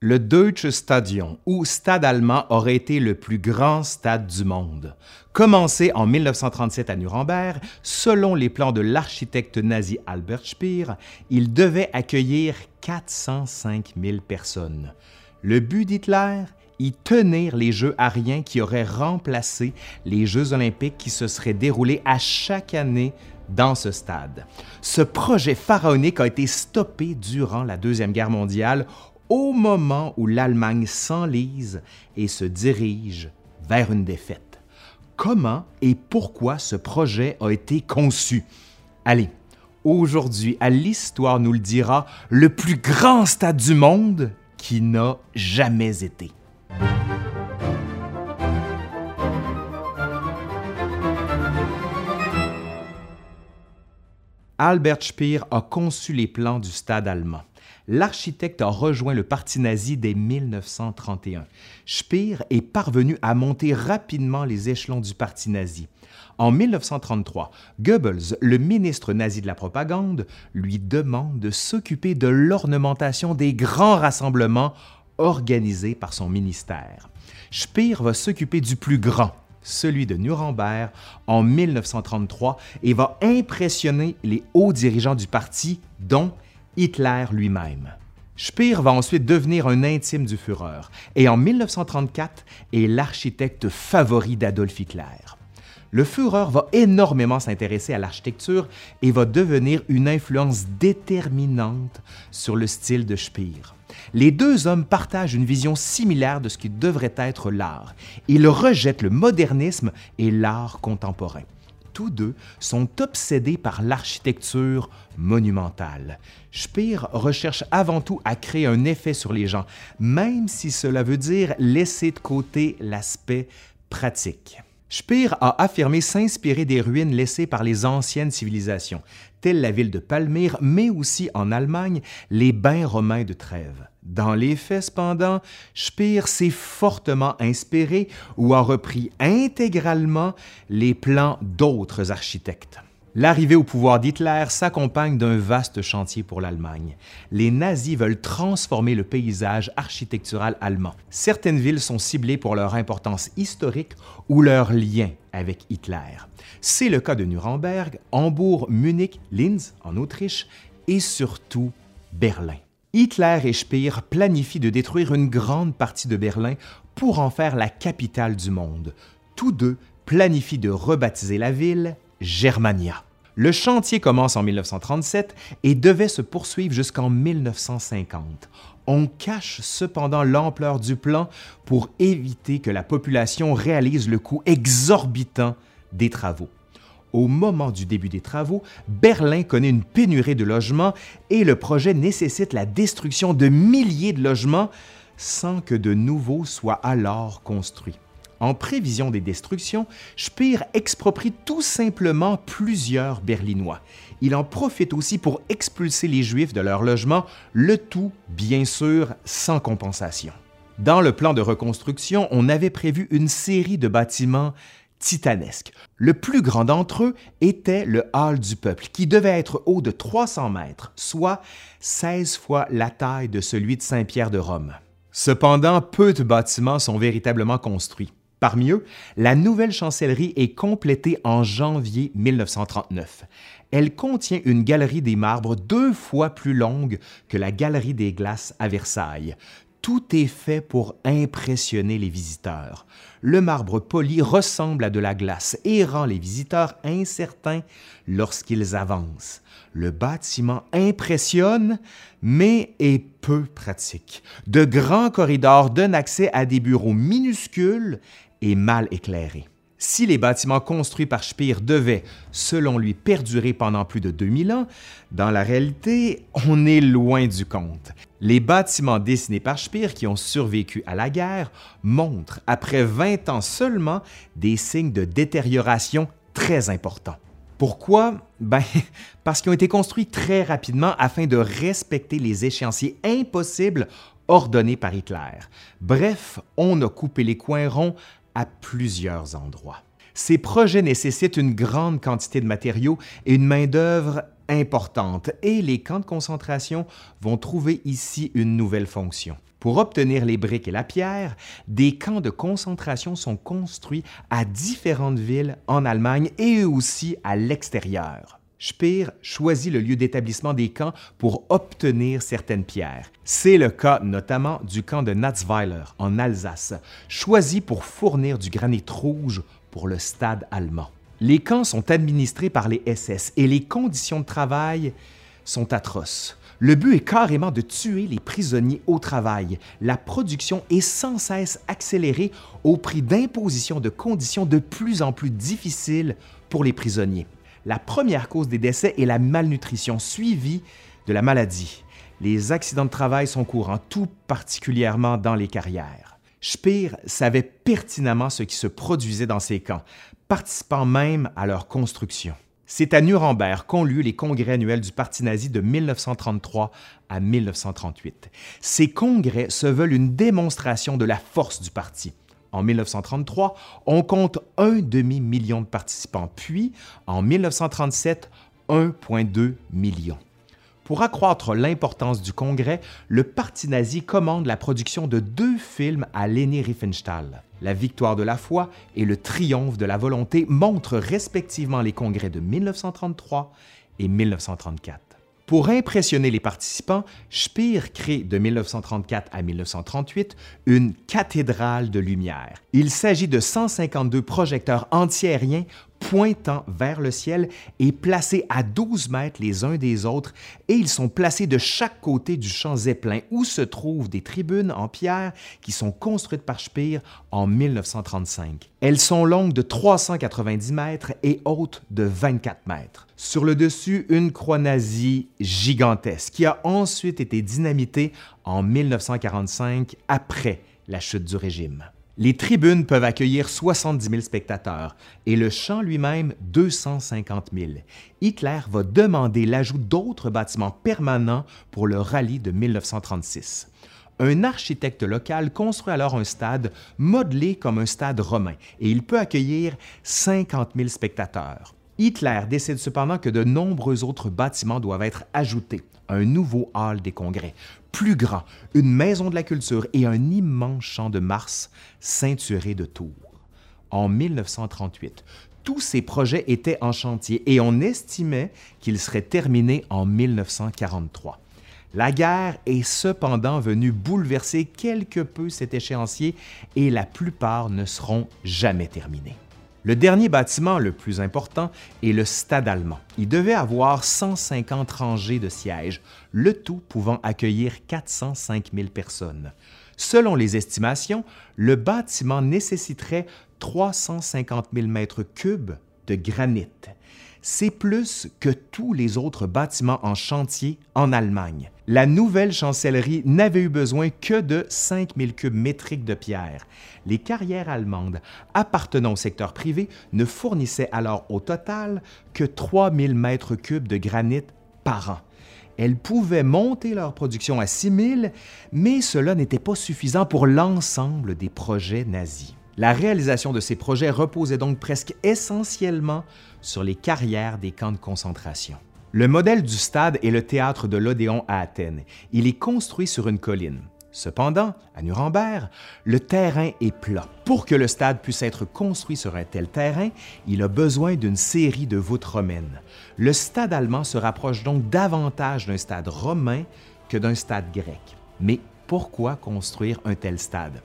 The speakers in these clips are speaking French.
Le Deutsche Stadion, ou Stade allemand, aurait été le plus grand stade du monde. Commencé en 1937 à Nuremberg, selon les plans de l'architecte nazi Albert Speer, il devait accueillir 405 000 personnes. Le but d'Hitler? Y tenir les Jeux ariens qui auraient remplacé les Jeux olympiques qui se seraient déroulés à chaque année dans ce stade. Ce projet pharaonique a été stoppé durant la Deuxième Guerre mondiale au moment où l'Allemagne s'enlise et se dirige vers une défaite. Comment et pourquoi ce projet a été conçu? Allez, aujourd'hui, à l'Histoire nous le dira, le plus grand stade du monde qui n'a jamais été. Albert Speer a conçu les plans du stade allemand. L'architecte a rejoint le parti nazi dès 1931. Speer est parvenu à monter rapidement les échelons du parti nazi. En 1933, Goebbels, le ministre nazi de la propagande, lui demande de s'occuper de l'ornementation des grands rassemblements organisés par son ministère. Speer va s'occuper du plus grand, celui de Nuremberg, en 1933 et va impressionner les hauts dirigeants du parti, dont Hitler lui-même. Speer va ensuite devenir un intime du Führer et en 1934 est l'architecte favori d'Adolf Hitler. Le Führer va énormément s'intéresser à l'architecture et va devenir une influence déterminante sur le style de Speer. Les deux hommes partagent une vision similaire de ce qui devrait être l'art. Ils rejettent le modernisme et l'art contemporain. Tous deux sont obsédés par l'architecture monumentale. Speer recherche avant tout à créer un effet sur les gens, même si cela veut dire laisser de côté l'aspect pratique. Speer a affirmé s'inspirer des ruines laissées par les anciennes civilisations, telles la ville de Palmyre, mais aussi en Allemagne, les bains romains de Trèves. Dans les faits, cependant, Speer s'est fortement inspiré ou a repris intégralement les plans d'autres architectes. L'arrivée au pouvoir d'Hitler s'accompagne d'un vaste chantier pour l'Allemagne. Les nazis veulent transformer le paysage architectural allemand. Certaines villes sont ciblées pour leur importance historique ou leur lien avec Hitler. C'est le cas de Nuremberg, Hambourg, Munich, Linz en Autriche et surtout Berlin. Hitler et Speer planifient de détruire une grande partie de Berlin pour en faire la capitale du monde. Tous deux planifient de rebaptiser la ville Germania. Le chantier commence en 1937 et devait se poursuivre jusqu'en 1950. On cache cependant l'ampleur du plan pour éviter que la population réalise le coût exorbitant des travaux. Au moment du début des travaux, Berlin connaît une pénurie de logements et le projet nécessite la destruction de milliers de logements sans que de nouveaux soient alors construits. En prévision des destructions, Speer exproprie tout simplement plusieurs Berlinois. Il en profite aussi pour expulser les Juifs de leur logement, le tout, bien sûr, sans compensation. Dans le plan de reconstruction, on avait prévu une série de bâtiments titanesques. Le plus grand d'entre eux était le Hall du Peuple, qui devait être haut de 300 mètres, soit 16 fois la taille de celui de Saint-Pierre de Rome. Cependant, peu de bâtiments sont véritablement construits. Parmi eux, la nouvelle chancellerie est complétée en janvier 1939. Elle contient une galerie des marbres deux fois plus longue que la galerie des glaces à Versailles. Tout est fait pour impressionner les visiteurs. Le marbre poli ressemble à de la glace et rend les visiteurs incertains lorsqu'ils avancent. Le bâtiment impressionne, mais est peu pratique. De grands corridors donnent accès à des bureaux minuscules et mal éclairé. Si les bâtiments construits par Speer devaient, selon lui, perdurer pendant plus de 2000 ans, dans la réalité, on est loin du compte. Les bâtiments dessinés par Speer qui ont survécu à la guerre montrent, après 20 ans seulement, des signes de détérioration très importants. Pourquoi? Ben, parce qu'ils ont été construits très rapidement afin de respecter les échéanciers impossibles ordonnés par Hitler. Bref, on a coupé les coins ronds à plusieurs endroits. Ces projets nécessitent une grande quantité de matériaux et une main-d'œuvre importante, et les camps de concentration vont trouver ici une nouvelle fonction. Pour obtenir les briques et la pierre, des camps de concentration sont construits à différentes villes en Allemagne et aussi à l'extérieur. Speer choisit le lieu d'établissement des camps pour obtenir certaines pierres. C'est le cas notamment du camp de Natzweiler en Alsace, choisi pour fournir du granit rouge pour le stade allemand. Les camps sont administrés par les SS et les conditions de travail sont atroces. Le but est carrément de tuer les prisonniers au travail. La production est sans cesse accélérée au prix d'imposition de conditions de plus en plus difficiles pour les prisonniers. La première cause des décès est la malnutrition suivie de la maladie. Les accidents de travail sont courants, tout particulièrement dans les carrières. Speer savait pertinemment ce qui se produisait dans ces camps, participant même à leur construction. C'est à Nuremberg qu'ont lieu les congrès annuels du Parti nazi de 1933 à 1938. Ces congrès se veulent une démonstration de la force du parti. En 1933, on compte un demi-million de participants, puis en 1937, 1,2 million. Pour accroître l'importance du Congrès, le Parti nazi commande la production de deux films à Leni Riefenstahl. La victoire de la foi et le triomphe de la volonté montrent respectivement les congrès de 1933 et 1934. Pour impressionner les participants, Speer crée de 1934 à 1938 une cathédrale de lumière. Il s'agit de 152 projecteurs antiaériens pointant vers le ciel et placés à 12 mètres les uns des autres, et ils sont placés de chaque côté du champ Zeppelin où se trouvent des tribunes en pierre qui sont construites par Speer en 1935. Elles sont longues de 390 mètres et hautes de 24 mètres. Sur le dessus, une croix nazie gigantesque qui a ensuite été dynamitée en 1945 après la chute du régime. Les tribunes peuvent accueillir 70 000 spectateurs et le champ lui-même 250 000. Hitler va demander l'ajout d'autres bâtiments permanents pour le rallye de 1936. Un architecte local construit alors un stade modelé comme un stade romain et il peut accueillir 50 000 spectateurs. Hitler décide cependant que de nombreux autres bâtiments doivent être ajoutés. Un nouveau hall des congrès, plus grand, une maison de la culture et un immense champ de Mars ceinturé de tours. En 1938, tous ces projets étaient en chantier et on estimait qu'ils seraient terminés en 1943. La guerre est cependant venue bouleverser quelque peu cet échéancier et la plupart ne seront jamais terminés. Le dernier bâtiment le plus important est le stade allemand. Il devait avoir 150 rangées de sièges, le tout pouvant accueillir 405 000 personnes. Selon les estimations, le bâtiment nécessiterait 350 000 mètres cubes de granit. C'est plus que tous les autres bâtiments en chantier en Allemagne. La nouvelle chancellerie n'avait eu besoin que de 5000 cubes métriques de pierre. Les carrières allemandes appartenant au secteur privé ne fournissaient alors au total que 3000 mètres cubes de granit par an. Elles pouvaient monter leur production à 6000, mais cela n'était pas suffisant pour l'ensemble des projets nazis. La réalisation de ces projets reposait donc presque essentiellement sur les carrières des camps de concentration. Le modèle du stade est le théâtre de l'Odéon à Athènes. Il est construit sur une colline. Cependant, à Nuremberg, le terrain est plat. Pour que le stade puisse être construit sur un tel terrain, il a besoin d'une série de voûtes romaines. Le stade allemand se rapproche donc davantage d'un stade romain que d'un stade grec. Mais pourquoi construire un tel stade?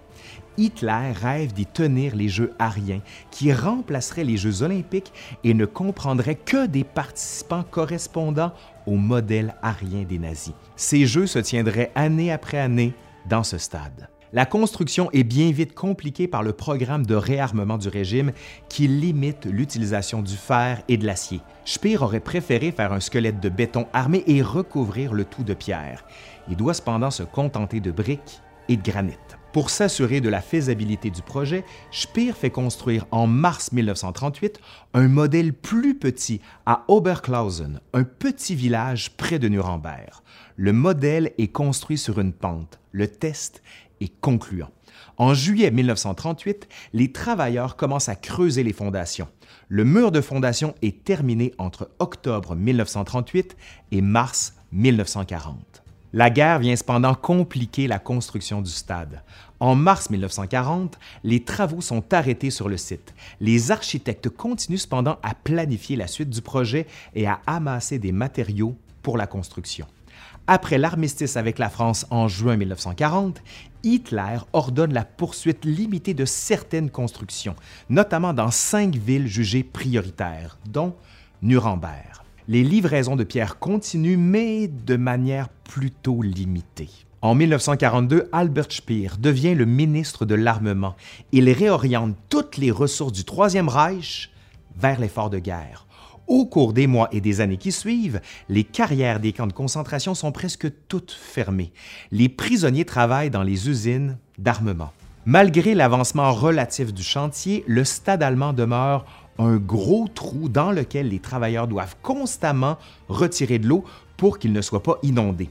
Hitler rêve d'y tenir les Jeux ariens, qui remplaceraient les Jeux olympiques et ne comprendraient que des participants correspondant au modèle arien des nazis. Ces Jeux se tiendraient année après année dans ce stade. La construction est bien vite compliquée par le programme de réarmement du régime qui limite l'utilisation du fer et de l'acier. Speer aurait préféré faire un squelette de béton armé et recouvrir le tout de pierre. Il doit cependant se contenter de briques et de granit. Pour s'assurer de la faisabilité du projet, Speer fait construire en mars 1938 un modèle plus petit à Oberklausen, un petit village près de Nuremberg. Le modèle est construit sur une pente. Le test est concluant. En juillet 1938, les travailleurs commencent à creuser les fondations. Le mur de fondation est terminé entre octobre 1938 et mars 1940. La guerre vient cependant compliquer la construction du stade. En mars 1940, les travaux sont arrêtés sur le site. Les architectes continuent cependant à planifier la suite du projet et à amasser des matériaux pour la construction. Après l'armistice avec la France en juin 1940, Hitler ordonne la poursuite limitée de certaines constructions, notamment dans cinq villes jugées prioritaires, dont Nuremberg. Les livraisons de pierres continuent, mais de manière plutôt limitée. En 1942, Albert Speer devient le ministre de l'Armement. Il réoriente toutes les ressources du Troisième Reich vers l'effort de guerre. Au cours des mois et des années qui suivent, les carrières des camps de concentration sont presque toutes fermées. Les prisonniers travaillent dans les usines d'armement. Malgré l'avancement relatif du chantier, le stade allemand demeure un gros trou dans lequel les travailleurs doivent constamment retirer de l'eau pour qu'il ne soit pas inondé.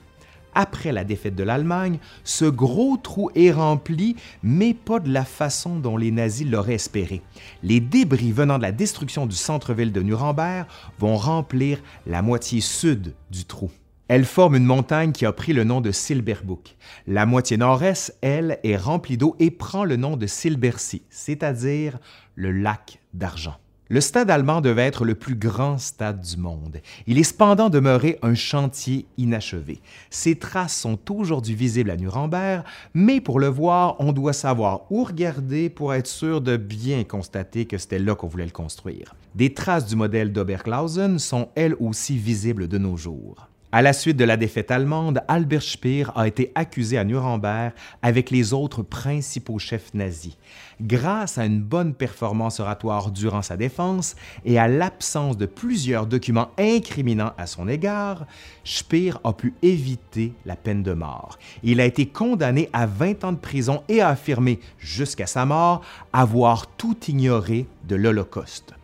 Après la défaite de l'Allemagne, ce gros trou est rempli, mais pas de la façon dont les nazis l'auraient espéré. Les débris venant de la destruction du centre-ville de Nuremberg vont remplir la moitié sud du trou. Elle forme une montagne qui a pris le nom de Silberbuck. La moitié nord-est, elle, est remplie d'eau et prend le nom de Silbersee, c'est-à-dire le lac d'argent. Le stade allemand devait être le plus grand stade du monde. Il est cependant demeuré un chantier inachevé. Ses traces sont aujourd'hui visibles à Nuremberg, mais pour le voir, on doit savoir où regarder pour être sûr de bien constater que c'était là qu'on voulait le construire. Des traces du modèle d'Oberklausen sont elles aussi visibles de nos jours. À la suite de la défaite allemande, Albert Speer a été accusé à Nuremberg avec les autres principaux chefs nazis. Grâce à une bonne performance oratoire durant sa défense et à l'absence de plusieurs documents incriminants à son égard, Speer a pu éviter la peine de mort. Il a été condamné à 20 ans de prison et a affirmé, jusqu'à sa mort, avoir tout ignoré de l'Holocauste.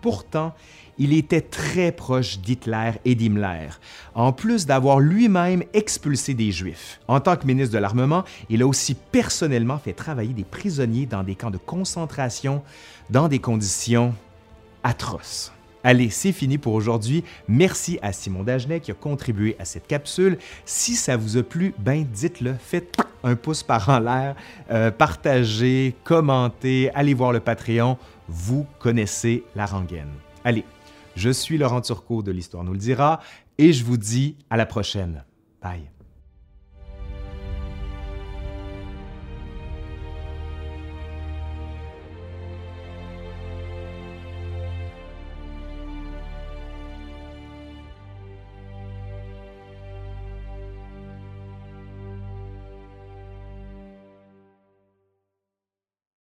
Pourtant, il était très proche d'Hitler et d'Himmler, en plus d'avoir lui-même expulsé des Juifs. En tant que ministre de l'Armement, il a aussi personnellement fait travailler des prisonniers dans des camps de concentration dans des conditions atroces. Allez, c'est fini pour aujourd'hui. Merci à Simon Dagenet qui a contribué à cette capsule. Si ça vous a plu, ben dites-le, faites un pouce par en l'air, euh, partagez, commentez, allez voir le Patreon. Vous connaissez la rengaine. Allez, je suis Laurent Turcot de l'Histoire nous le dira et je vous dis à la prochaine. Bye.